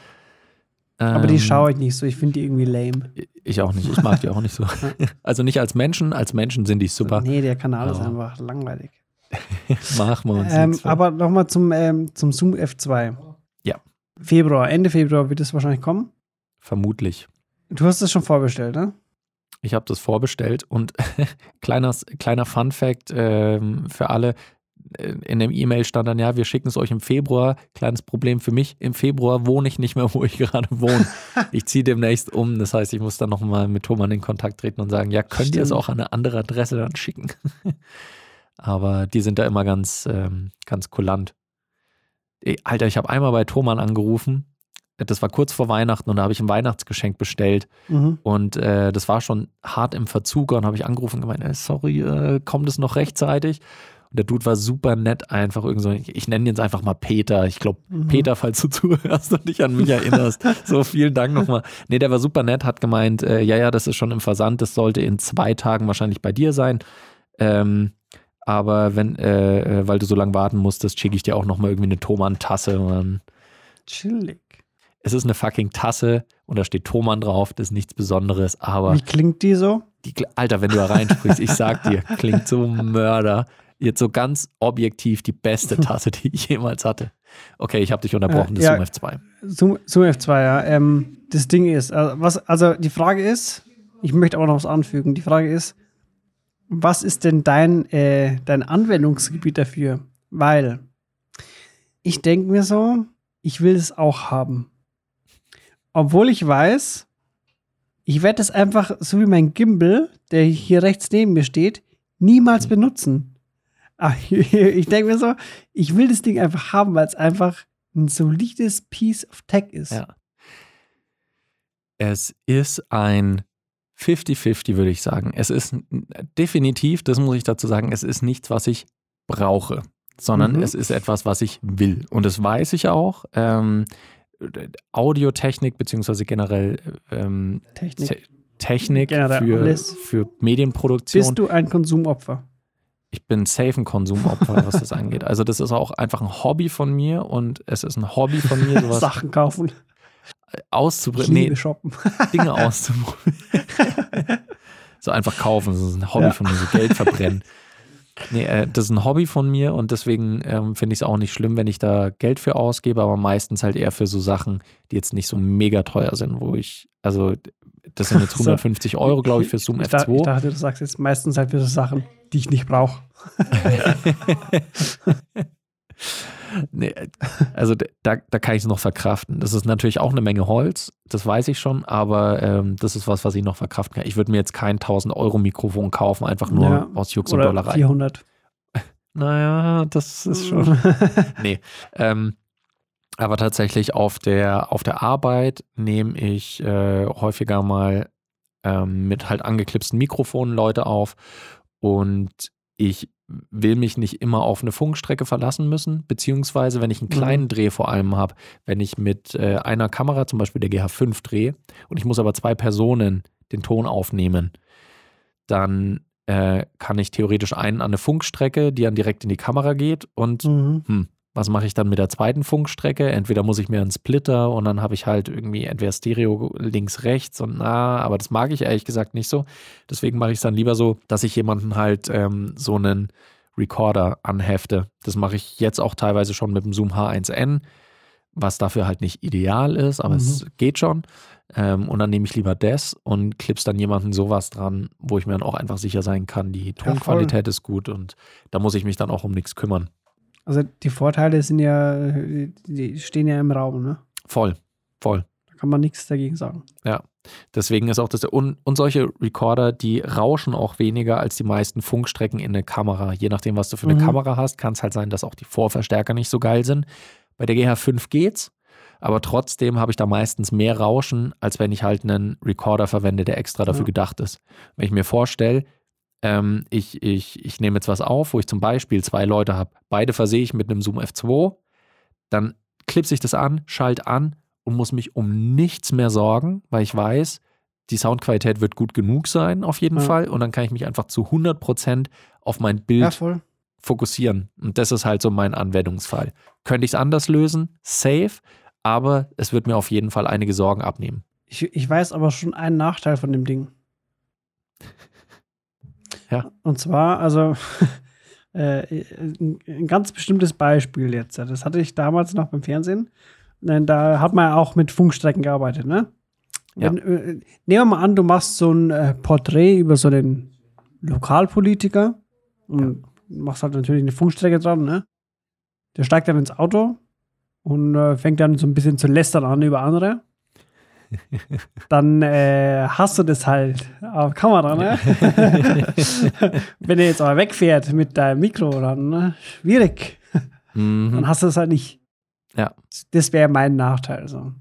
[SPEAKER 3] Aber die
[SPEAKER 2] Ähm,
[SPEAKER 3] schaue ich nicht so. Ich finde die irgendwie lame.
[SPEAKER 2] Ich auch nicht. Ich mag die auch nicht so. Also nicht als Menschen. Als Menschen sind die super.
[SPEAKER 3] Nee, der Kanal ist
[SPEAKER 2] Aber-
[SPEAKER 3] einfach langweilig.
[SPEAKER 2] Machen wir uns
[SPEAKER 3] Ähm, aber nochmal zum, ähm, zum Zoom F2.
[SPEAKER 2] Ja.
[SPEAKER 3] Februar, Ende Februar wird es wahrscheinlich kommen.
[SPEAKER 2] Vermutlich.
[SPEAKER 3] Du hast es schon vorbestellt, ne?
[SPEAKER 2] Ich habe das vorbestellt und kleiner, kleiner Fun Fact ähm, für alle. äh, In dem E-Mail stand dann, ja, wir schicken es euch im Februar. Kleines Problem für mich, im Februar wohne ich nicht mehr, wo ich gerade wohne. ich ziehe demnächst um. Das heißt, ich muss dann nochmal mit Thomann in Kontakt treten und sagen, ja, könnt ihr es
[SPEAKER 3] Stimmt.
[SPEAKER 2] auch an eine andere Adresse dann schicken? Aber die sind da immer ganz, ähm, ganz kulant. Ey, Alter, ich habe einmal bei Thomann angerufen. Das war kurz vor Weihnachten und da habe ich ein Weihnachtsgeschenk bestellt.
[SPEAKER 3] Mhm.
[SPEAKER 2] Und äh, das war schon hart im Verzug. Und habe ich angerufen und gemeint, äh, sorry, äh, kommt es noch rechtzeitig? Und der Dude war super nett, einfach irgend so, ich, ich nenne ihn jetzt einfach mal Peter. Ich glaube,
[SPEAKER 3] Mhm.
[SPEAKER 2] Peter, falls du zuhörst und dich an mich erinnerst. so, vielen Dank nochmal. Nee, der war super nett, hat gemeint, äh, ja, ja, das ist schon im Versand, das sollte in zwei Tagen wahrscheinlich bei dir sein. Ähm, aber wenn, äh, äh, weil du so lange warten musstest, schicke ich dir auch nochmal irgendwie eine Thomann-Tasse
[SPEAKER 3] chillig.
[SPEAKER 2] Es ist eine fucking Tasse und da steht Thomann drauf, das ist nichts Besonderes, aber
[SPEAKER 3] Wie klingt die so?
[SPEAKER 2] die, Alter, wenn du da reinsprichst, ich sag dir, klingt so Mörder. Jetzt so ganz objektiv die beste Tasse, die ich jemals hatte. Okay, ich habe dich unterbrochen,
[SPEAKER 3] Äh,
[SPEAKER 2] das
[SPEAKER 3] ja.
[SPEAKER 2] ist Zoom F2.
[SPEAKER 3] Zoom, Zoom F2, ja. Ähm, das Ding ist, also, was, also die Frage ist, ich möchte auch noch was anfügen. Die Frage ist, was ist denn dein, äh, dein Anwendungsgebiet dafür? Weil ich denke mir so, ich will es auch haben. Obwohl ich weiß, ich werde es einfach, so wie mein Gimbal, der hier rechts neben mir steht, niemals benutzen. Aber ich denke mir so, ich will das Ding einfach haben, weil es einfach ein solides Piece of Tech ist.
[SPEAKER 2] Ja. Es ist ein 50-50, würde ich sagen. Es ist definitiv, das muss ich dazu sagen, es ist nichts, was ich brauche, sondern
[SPEAKER 3] Mhm.
[SPEAKER 2] es ist etwas, was ich will. Und das weiß ich auch. Ähm, Audiotechnik, beziehungsweise generell ähm,
[SPEAKER 3] Technik.
[SPEAKER 2] Te Technik
[SPEAKER 3] Generell
[SPEAKER 2] für,
[SPEAKER 3] alles.
[SPEAKER 2] für Medienproduktion.
[SPEAKER 3] Bist du ein Konsumopfer?
[SPEAKER 2] ich bin safe ein Konsumopfer, was das angeht. Also das ist auch einfach ein Hobby von mir und es ist ein Hobby von mir, sowas
[SPEAKER 3] Sachen kaufen. Liebe
[SPEAKER 2] Nee,
[SPEAKER 3] shoppen.
[SPEAKER 2] Dinge auszuprobieren. so einfach kaufen, das ist ein Hobby
[SPEAKER 3] Ja.
[SPEAKER 2] von mir, so Geld verbrennen. Nee, äh, das ist ein Hobby von mir und deswegen ähm, finde ich es auch nicht schlimm, wenn ich da Geld für ausgebe, aber meistens halt eher für so Sachen, die jetzt nicht so mega teuer sind, wo ich, also das sind jetzt
[SPEAKER 3] So.
[SPEAKER 2] 150 Euro, glaube ich, für Zoom
[SPEAKER 3] Ich, dachte-
[SPEAKER 2] F2.
[SPEAKER 3] ich dachte, du sagst jetzt meistens halt für so Sachen, die ich nicht brauche.
[SPEAKER 2] Nee, also da, da kann ich es noch verkraften. Das ist natürlich auch eine Menge Holz, das weiß ich schon, aber ähm, das ist was, was ich noch verkraften kann. Ich würde mir jetzt kein 1000 Euro Mikrofon kaufen, einfach nur
[SPEAKER 3] Ja,
[SPEAKER 2] aus Jux und Dollerei.
[SPEAKER 3] 400.
[SPEAKER 2] Naja, das ist schon. nee. Ähm, aber tatsächlich auf der, auf der Arbeit nehme ich äh, häufiger mal ähm, mit halt angeklipsten Mikrofonen Leute auf und ich will mich nicht immer auf eine Funkstrecke verlassen müssen, beziehungsweise wenn ich einen kleinen Dreh vor allem habe, wenn ich mit äh, einer Kamera, zum Beispiel der GH5 drehe und ich muss aber zwei Personen den Ton aufnehmen, dann äh, kann ich theoretisch einen an eine Funkstrecke, die dann direkt in die Kamera geht und
[SPEAKER 3] Mhm.
[SPEAKER 2] Was mache ich dann mit der zweiten Funkstrecke? Entweder muss ich mir einen Splitter und dann habe ich halt irgendwie entweder Stereo links, rechts und na, aber das mag ich ehrlich gesagt nicht so. Deswegen mache ich es dann lieber so, dass ich jemanden halt ähm, so einen Recorder anhefte. Das mache ich jetzt auch teilweise schon mit dem Zoom H1N, was dafür halt nicht ideal ist, aber es geht schon. Ähm, und dann nehme ich lieber das und klips dann jemanden sowas dran, wo ich mir dann auch einfach sicher sein kann, die. Tonqualität ist gut und da muss ich mich dann auch um nichts kümmern.
[SPEAKER 3] Also die Vorteile sind ja, die stehen ja im Raum, ne?
[SPEAKER 2] Voll, voll.
[SPEAKER 3] Da kann man nichts dagegen sagen.
[SPEAKER 2] Deswegen ist auch das, und, und solche Recorder, die rauschen auch weniger als die meisten Funkstrecken in der Kamera. Je nachdem, was du für eine
[SPEAKER 3] Mhm.
[SPEAKER 2] Kamera hast, kann es halt sein, dass auch die Vorverstärker nicht so geil sind. Bei der GH5 geht's, aber trotzdem habe ich da meistens mehr Rauschen, als wenn ich halt einen Recorder verwende, der extra dafür
[SPEAKER 3] Ja.
[SPEAKER 2] gedacht ist. Wenn ich mir vorstelle, ähm, ich, ich, ich nehme jetzt was auf, wo ich zum Beispiel zwei Leute habe, beide versehe ich mit einem Zoom F2, dann klipse ich das an, schalt an und muss mich um nichts mehr sorgen, weil ich weiß, die Soundqualität wird gut genug sein, auf jeden
[SPEAKER 3] Ja.
[SPEAKER 2] Fall. Und dann kann ich mich einfach zu 100% auf mein Bild
[SPEAKER 3] Ja,
[SPEAKER 2] fokussieren. Und das ist halt so mein Anwendungsfall. Könnte ich es anders lösen? Safe. Aber es wird mir auf jeden Fall einige Sorgen abnehmen.
[SPEAKER 3] Ich, ich weiß aber schon einen Nachteil von dem Ding.
[SPEAKER 2] Ja.
[SPEAKER 3] Und zwar, also äh, ein, ein ganz bestimmtes Beispiel jetzt. Das hatte ich damals noch beim Fernsehen. Denn Da hat man ja auch mit Funkstrecken gearbeitet, ne?
[SPEAKER 2] Ja.
[SPEAKER 3] Wenn, äh, nehmen wir mal an, du machst so ein äh, Porträt über so den Lokalpolitiker und machst halt natürlich eine Funkstrecke dran, ne? Der steigt dann ins Auto und äh, fängt dann so ein bisschen zu lästern an über andere. Dann äh, hast du das halt auf Kamera, ne? Wenn er jetzt aber wegfährt mit deinem Mikro, dann ne? schwierig.
[SPEAKER 2] Mhm.
[SPEAKER 3] Dann hast du es halt nicht.
[SPEAKER 2] Ja.
[SPEAKER 3] Das wäre mein Nachteil. So.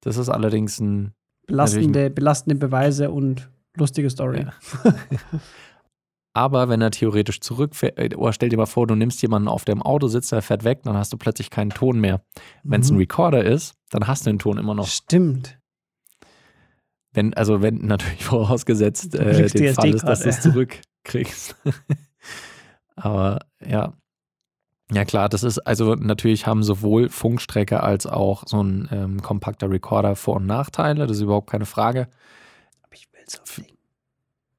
[SPEAKER 2] Das ist allerdings ein.
[SPEAKER 3] Belastende, belastende Beweise und lustige Story.
[SPEAKER 2] Ja. Aber wenn er theoretisch zurückfährt, äh, oder stell dir mal vor, du nimmst jemanden auf dem Auto sitzt, der fährt weg, dann hast du plötzlich keinen Ton mehr. Wenn es ein
[SPEAKER 3] Mhm.
[SPEAKER 2] Recorder ist, dann hast du den Ton immer noch.
[SPEAKER 3] Stimmt.
[SPEAKER 2] Wenn, also wenn natürlich vorausgesetzt äh, den Fall ist, dass du es zurückkriegst. Aber ja. Ja klar, das ist, also natürlich haben sowohl Funkstrecke als auch so ein ähm, kompakter Recorder Vor- und Nachteile, das ist überhaupt keine Frage.
[SPEAKER 3] Aber ich will so viel.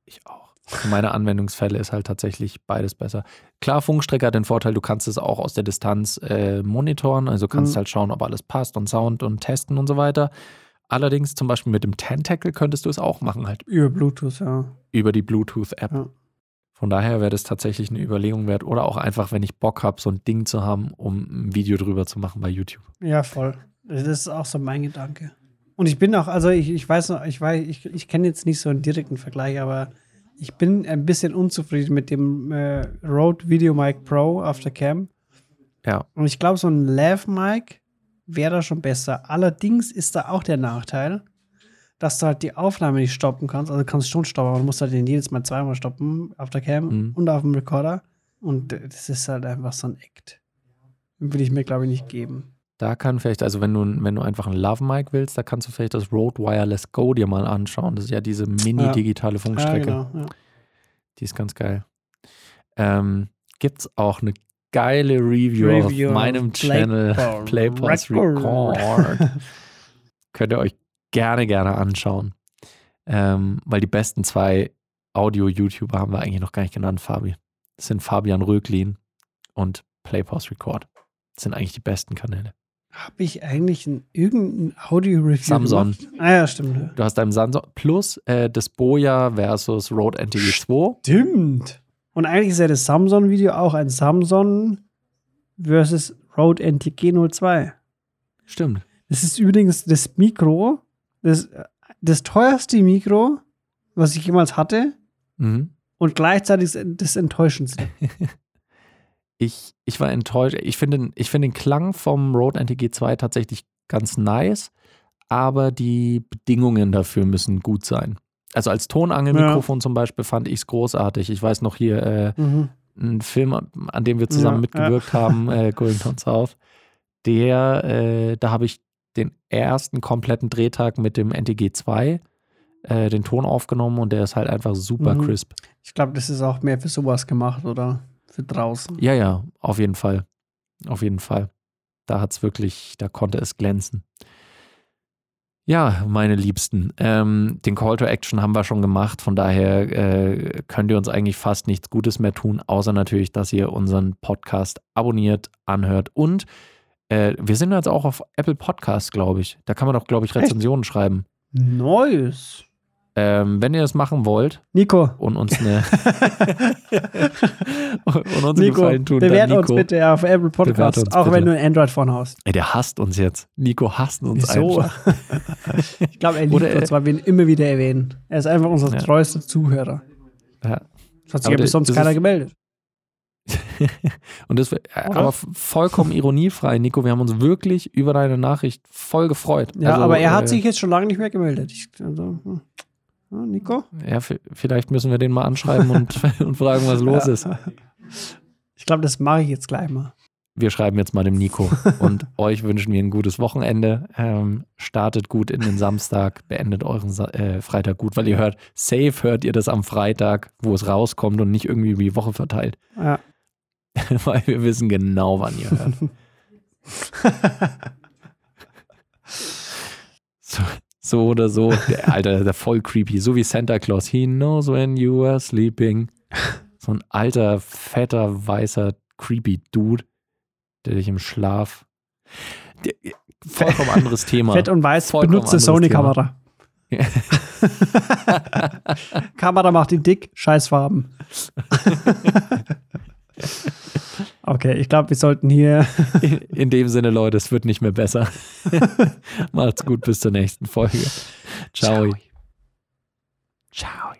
[SPEAKER 2] Ich auch. Für meine Anwendungsfälle ist halt tatsächlich beides besser. Klar, Funkstrecke hat den Vorteil, du kannst es auch aus der Distanz äh, monitoren, also kannst
[SPEAKER 3] Mhm.
[SPEAKER 2] halt schauen, ob alles passt und Sound und testen und so weiter. Allerdings zum Beispiel mit dem Tentacle könntest du es auch machen, halt
[SPEAKER 3] Über Bluetooth, ja.
[SPEAKER 2] über die Bluetooth-App.
[SPEAKER 3] Ja.
[SPEAKER 2] Von daher wäre das tatsächlich eine Überlegung wert. Oder auch einfach, wenn ich Bock habe, so ein Ding zu haben, um ein Video drüber zu machen bei YouTube.
[SPEAKER 3] Ja, voll. Das ist auch so mein Gedanke. Und ich bin auch, also ich, ich weiß noch, ich weiß, ich, ich kenne jetzt nicht so einen direkten Vergleich, aber ich bin ein bisschen unzufrieden mit dem äh, Rode Video Mic Pro auf der Cam.
[SPEAKER 2] Ja.
[SPEAKER 3] Und ich glaube, so ein Lav Mic wäre da schon besser. Allerdings ist da auch der Nachteil, dass du halt die Aufnahme nicht stoppen kannst. Also du kannst schon stoppen, aber du musst halt den jedes Mal zweimal stoppen auf der Cam
[SPEAKER 2] Mhm.
[SPEAKER 3] und auf dem Recorder. Und äh, das ist halt einfach so ein Act. Den will ich mir, glaube ich, nicht geben.
[SPEAKER 2] Da kann vielleicht, also wenn du, wenn du einfach ein Love-Mic willst, da kannst du vielleicht das Rode Wireless Go dir mal anschauen. Das ist ja diese mini-digitale Funkstrecke.
[SPEAKER 3] Ja, genau. Ja.
[SPEAKER 2] Die ist ganz geil. Ähm, Gibt es auch eine geile Review,
[SPEAKER 3] Review
[SPEAKER 2] auf meinem Channel
[SPEAKER 3] Record.
[SPEAKER 2] Playpause Record. Könnt ihr euch gerne, gerne anschauen. Ähm, weil die besten zwei Audio-YouTuber haben wir eigentlich noch gar nicht genannt, Fabi. Das sind Fabian Röglin und Playpause Record. Das sind eigentlich die besten Kanäle.
[SPEAKER 3] Habe ich eigentlich ein, irgendein Audio-Review
[SPEAKER 2] Samson.
[SPEAKER 3] gemacht? Ah ja, stimmt.
[SPEAKER 2] Du hast deinem Samsung plus äh, das Boya versus Rode NTG 2.
[SPEAKER 3] Stimmt. Und eigentlich ist ja das Samsung-Video auch ein Samsung versus Rode NTG 02.
[SPEAKER 2] Stimmt.
[SPEAKER 3] Das ist übrigens das Mikro, das, das teuerste Mikro, was ich jemals hatte
[SPEAKER 2] Mhm.
[SPEAKER 3] und gleichzeitig das enttäuschendste.
[SPEAKER 2] Ich, ich war enttäuscht. Ich finde ich finde den Klang vom Rode NTG 2 tatsächlich ganz nice, aber die Bedingungen dafür müssen gut sein. Also als Tonangelmikrofon zum Beispiel fand ich es großartig. Ich weiß noch hier äh,
[SPEAKER 3] Mhm.
[SPEAKER 2] ein Film, an dem wir zusammen
[SPEAKER 3] Ja,
[SPEAKER 2] mitgewirkt haben, äh, Going Down South. Der, äh, da habe ich den ersten kompletten Drehtag mit dem NTG 2 äh, den Ton aufgenommen und der ist halt einfach super
[SPEAKER 3] Mhm.
[SPEAKER 2] crisp.
[SPEAKER 3] Ich glaube, das ist auch mehr für sowas gemacht oder für draußen.
[SPEAKER 2] Ja, ja, auf jeden Fall. Auf jeden Fall. Da hat es wirklich, da konnte es glänzen. Ja, meine Liebsten, ähm, den Call to Action haben wir schon gemacht, von daher äh, könnt ihr uns eigentlich fast nichts Gutes mehr tun, außer natürlich, dass ihr unseren Podcast abonniert, anhört und äh, wir sind jetzt auch auf Apple Podcasts, glaube ich. Da kann man doch, glaube ich, Rezensionen schreiben.
[SPEAKER 3] Neues.
[SPEAKER 2] Ähm, wenn ihr das machen wollt
[SPEAKER 3] Nico.
[SPEAKER 2] und uns eine und uns
[SPEAKER 3] Nico,
[SPEAKER 2] Gefallen tun,
[SPEAKER 3] bewerte
[SPEAKER 2] dann
[SPEAKER 3] uns bitte auf Apple Podcast, auch wenn du ein Android-Phone hast.
[SPEAKER 2] Ey, der hasst uns jetzt. Nico hasst uns
[SPEAKER 3] Wieso?
[SPEAKER 2] einfach.
[SPEAKER 3] ich glaube, er liebt
[SPEAKER 2] Oder,
[SPEAKER 3] uns, weil wir ihn immer wieder erwähnen. Er ist einfach unser
[SPEAKER 2] Ja.
[SPEAKER 3] treuester Zuhörer.
[SPEAKER 2] Ja.
[SPEAKER 3] Das hat sich ja bis sonst keiner gemeldet.
[SPEAKER 2] Und das, äh, aber vollkommen ironiefrei, Nico. Wir haben uns wirklich über deine Nachricht voll gefreut.
[SPEAKER 3] Ja,
[SPEAKER 2] Also,
[SPEAKER 3] aber er hat
[SPEAKER 2] äh,
[SPEAKER 3] sich jetzt schon lange nicht mehr gemeldet. Ich, also, hm. Nico?
[SPEAKER 2] Ja, vielleicht müssen wir den mal anschreiben und, und fragen, was los
[SPEAKER 3] Ja.
[SPEAKER 2] ist.
[SPEAKER 3] Ich glaube, das mache ich jetzt gleich mal.
[SPEAKER 2] Wir schreiben jetzt mal dem Nico. Und euch wünschen wir ein gutes Wochenende. Ähm, startet gut in den Samstag, beendet euren Sa äh, Freitag gut, weil ihr hört, safe hört ihr das am Freitag, wo es rauskommt und nicht irgendwie über die Woche verteilt.
[SPEAKER 3] Ja.
[SPEAKER 2] weil wir wissen genau, wann ihr hört. So, so oder so. Der, Alter, der voll creepy. So wie Santa Claus. He knows when you are sleeping. So ein alter, fetter, weißer, creepy Dude, der dich im Schlaf. Der, vollkommen anderes Thema.
[SPEAKER 3] Fett und weiß,
[SPEAKER 2] Vollkommen
[SPEAKER 3] benutze Sony-Kamera. Kamera macht ihn dick, Scheißfarben. okay, ich glaube, wir sollten hier.
[SPEAKER 2] In, dem Sinne, Leute, es wird nicht mehr besser. Macht's gut, bis zur nächsten Folge. Ciao.
[SPEAKER 3] Ciao.